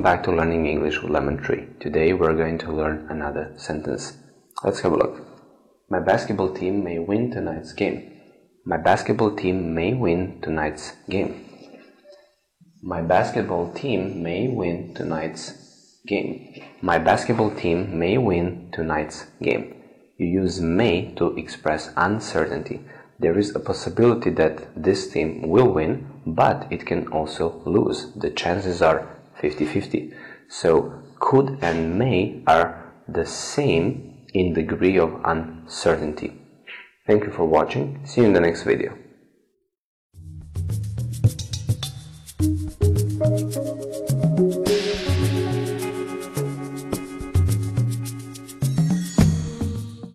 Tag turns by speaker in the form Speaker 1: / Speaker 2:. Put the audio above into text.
Speaker 1: back to learning English with Lemon Tree. Today we're going to learn another sentence. Let's have a look. My basketball team may win tonight's game. My basketball team may win tonight's game. My basketball team may win tonight's game. My basketball team may win tonight's game. You use may to express uncertainty. There is a possibility that this team will win, but it can also lose. The chances are 50-50. So could and may are the same in degree of uncertainty. Thank you for watching. See you in the next video.